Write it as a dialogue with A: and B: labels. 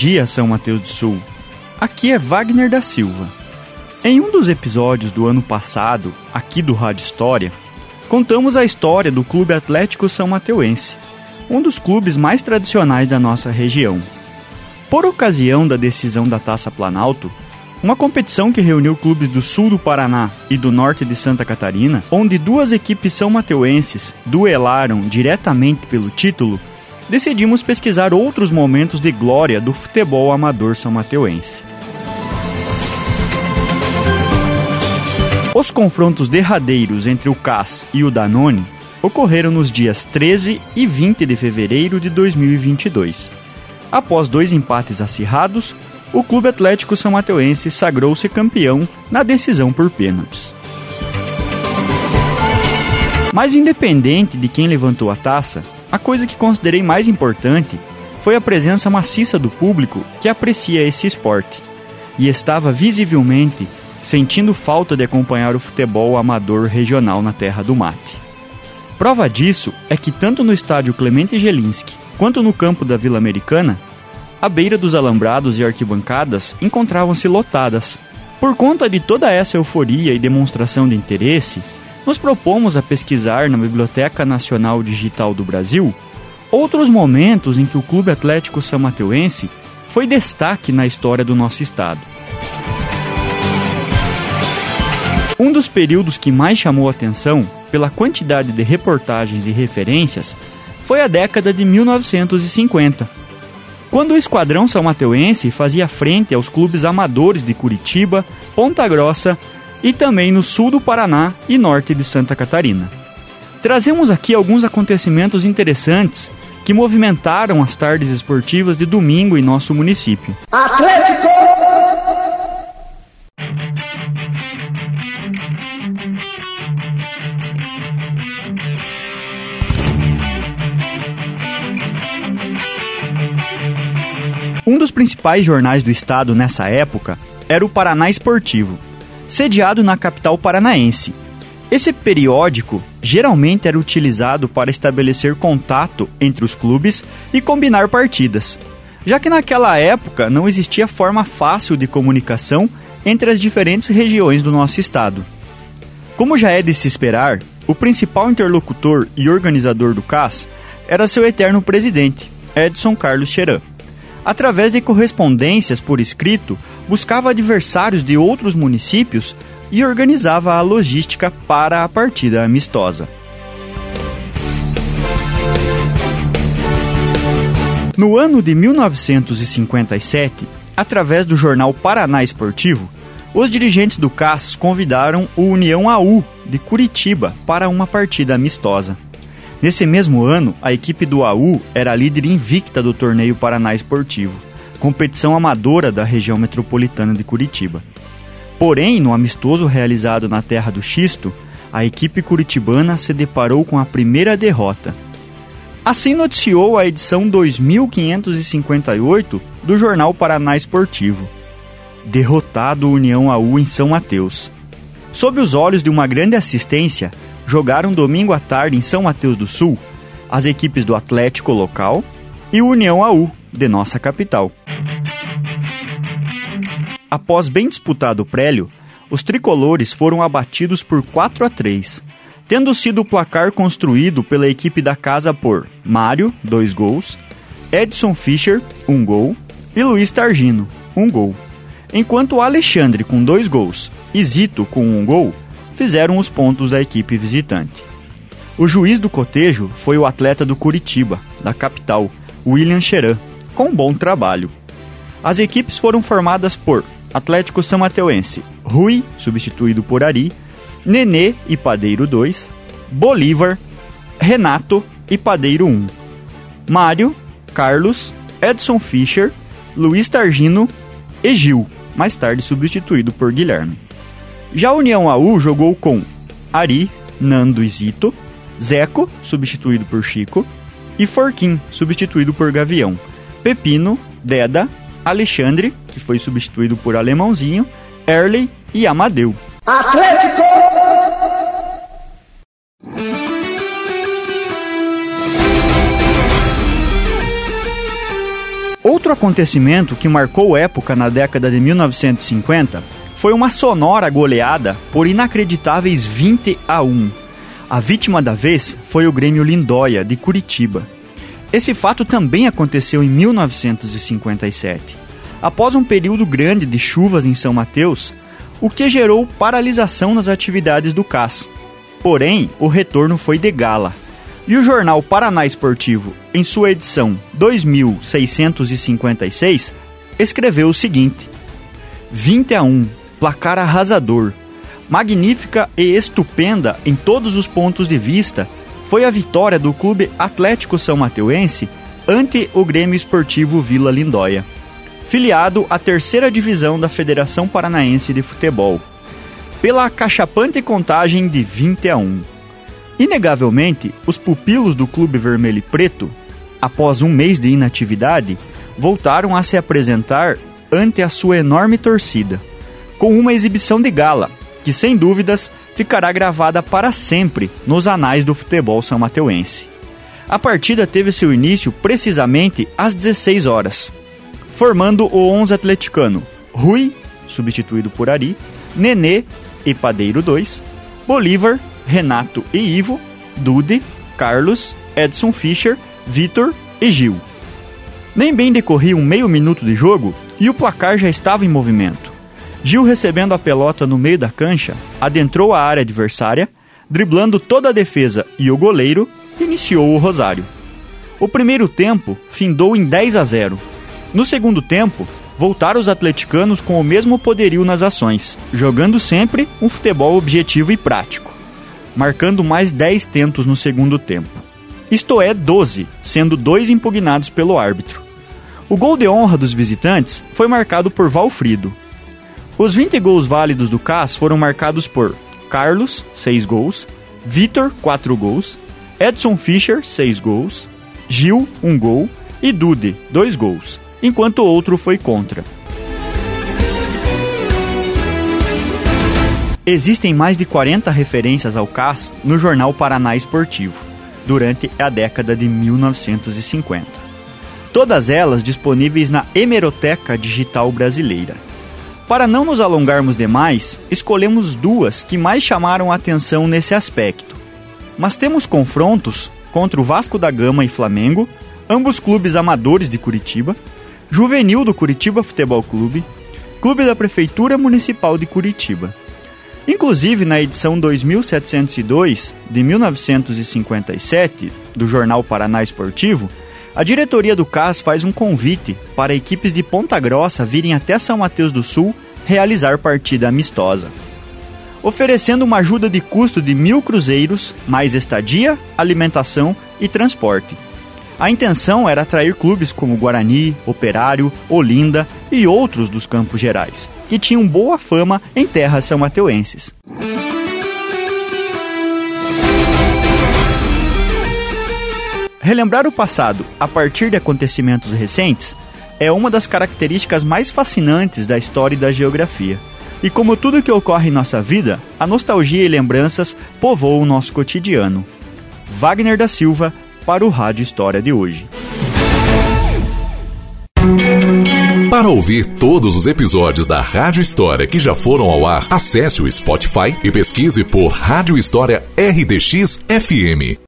A: dia, São Mateus do Sul. Aqui é Wagner da Silva. Em um dos episódios do ano passado, aqui do Rádio História, contamos a história do Clube Atlético São Mateuense, um dos clubes mais tradicionais da nossa região. Por ocasião da decisão da Taça Planalto, uma competição que reuniu clubes do sul do Paraná e do norte de Santa Catarina, onde duas equipes são mateuenses duelaram diretamente pelo título, decidimos pesquisar outros momentos de glória do futebol amador são mateuense. Os confrontos derradeiros entre o CAS e o Danone ocorreram nos dias 13 e 20 de fevereiro de 2022. Após dois empates acirrados, o Clube Atlético São Mateuense sagrou-se campeão na decisão por pênaltis. Mas independente de quem levantou a taça, a coisa que considerei mais importante foi a presença maciça do público que aprecia esse esporte e estava visivelmente sentindo falta de acompanhar o futebol amador regional na terra do mate. Prova disso é que tanto no estádio Clemente Gelinski quanto no campo da Vila Americana, a beira dos alambrados e arquibancadas encontravam-se lotadas. Por conta de toda essa euforia e demonstração de interesse, nos propomos a pesquisar na Biblioteca Nacional Digital do Brasil outros momentos em que o Clube Atlético São Mateuense foi destaque na história do nosso estado. Um dos períodos que mais chamou atenção pela quantidade de reportagens e referências foi a década de 1950, quando o Esquadrão São Mateuense fazia frente aos clubes amadores de Curitiba, Ponta Grossa e também no sul do Paraná e norte de Santa Catarina. Trazemos aqui alguns acontecimentos interessantes que movimentaram as tardes esportivas de domingo em nosso município. Atlético! Um dos principais jornais do estado nessa época era o Paraná Esportivo, sediado na capital paranaense. Esse periódico geralmente era utilizado para estabelecer contato entre os clubes e combinar partidas, já que naquela época não existia forma fácil de comunicação entre as diferentes regiões do nosso estado. Como já é de se esperar, o principal interlocutor e organizador do CAS era seu eterno presidente, Edson Carlos Cheran através de correspondências por escrito, buscava adversários de outros municípios e organizava a logística para a partida amistosa. No ano de 1957, através do jornal Paraná Esportivo, os dirigentes do CAS convidaram o União AU de Curitiba para uma partida amistosa. Nesse mesmo ano, a equipe do AU era líder invicta do torneio Paraná Esportivo, competição amadora da região metropolitana de Curitiba. Porém, no amistoso realizado na Terra do Xisto, a equipe curitibana se deparou com a primeira derrota. Assim noticiou a edição 2558 do jornal Paraná Esportivo. Derrotado União AU em São Mateus. Sob os olhos de uma grande assistência, jogaram domingo à tarde em São Mateus do Sul as equipes do Atlético local e União AU, de nossa capital. Após bem disputado o prélio, os tricolores foram abatidos por 4 a 3, tendo sido o placar construído pela equipe da casa por Mário, 2 gols, Edson Fischer, 1 um gol, e Luiz Targino, 1 um gol. Enquanto Alexandre com 2 gols e Zito com 1 um gol fizeram os pontos da equipe visitante. O juiz do cotejo foi o atleta do Curitiba, da capital, William Cheran, com bom trabalho. As equipes foram formadas por Atlético São Mateuense, Rui, substituído por Ari, Nenê e Padeiro 2, Bolívar, Renato e Padeiro 1, Mário, Carlos, Edson Fischer Luiz Targino e Gil, mais tarde substituído por Guilherme. Já a União AU jogou com Ari, Nando e Zito, Zeco, substituído por Chico, e Forquim, substituído por Gavião, Pepino, Deda, Alexandre, que foi substituído por Alemãozinho, Erley e Amadeu. Atlético! Outro acontecimento que marcou época na década de 1950 foi uma sonora goleada por inacreditáveis 20 a 1. A vítima da vez foi o Grêmio Lindóia, de Curitiba. Esse fato também aconteceu em 1957. Após um período grande de chuvas em São Mateus, o que gerou paralisação nas atividades do CAS. Porém, o retorno foi de gala. E o jornal Paraná Esportivo, em sua edição 2656, escreveu o seguinte: 20 a 1 placar arrasador. Magnífica e estupenda em todos os pontos de vista foi a vitória do Clube Atlético São Mateuense ante o Grêmio Esportivo Vila Lindóia, filiado à terceira divisão da Federação Paranaense de Futebol, pela cachapante contagem de 20 a 1. Inegavelmente, os pupilos do Clube Vermelho e Preto, após um mês de inatividade, voltaram a se apresentar ante a sua enorme torcida com uma exibição de gala, que sem dúvidas ficará gravada para sempre nos anais do futebol são mateuense. A partida teve seu início precisamente às 16 horas, formando o 11 atleticano Rui, substituído por Ari, Nenê e Padeiro 2, Bolívar, Renato e Ivo, Dude, Carlos, Edson Fischer, Vitor e Gil. Nem bem decorria um meio minuto de jogo e o placar já estava em movimento. Gil, recebendo a pelota no meio da cancha, adentrou a área adversária, driblando toda a defesa e o goleiro, iniciou o Rosário. O primeiro tempo findou em 10 a 0. No segundo tempo, voltaram os atleticanos com o mesmo poderio nas ações, jogando sempre um futebol objetivo e prático, marcando mais 10 tentos no segundo tempo. Isto é, 12, sendo dois impugnados pelo árbitro. O gol de honra dos visitantes foi marcado por Valfrido, os 20 gols válidos do CAS foram marcados por Carlos, 6 gols, Vitor, 4 gols, Edson Fischer, 6 gols, Gil, 1 gol e Dude, 2 gols, enquanto outro foi contra. Existem mais de 40 referências ao CAS no jornal Paraná Esportivo, durante a década de 1950. Todas elas disponíveis na Hemeroteca Digital Brasileira. Para não nos alongarmos demais, escolhemos duas que mais chamaram a atenção nesse aspecto. Mas temos confrontos contra o Vasco da Gama e Flamengo, ambos clubes amadores de Curitiba, Juvenil do Curitiba Futebol Clube, Clube da Prefeitura Municipal de Curitiba. Inclusive, na edição 2702 de 1957 do Jornal Paraná Esportivo, a diretoria do CAS faz um convite para equipes de Ponta Grossa virem até São Mateus do Sul realizar partida amistosa, oferecendo uma ajuda de custo de mil cruzeiros, mais estadia, alimentação e transporte. A intenção era atrair clubes como Guarani, Operário, Olinda e outros dos Campos Gerais, que tinham boa fama em terras são mateuenses. Relembrar o passado a partir de acontecimentos recentes é uma das características mais fascinantes da história e da geografia. E como tudo que ocorre em nossa vida, a nostalgia e lembranças povoam o nosso cotidiano. Wagner da Silva para o Rádio História de hoje.
B: Para ouvir todos os episódios da Rádio História que já foram ao ar, acesse o Spotify e pesquise por Rádio História RDX FM.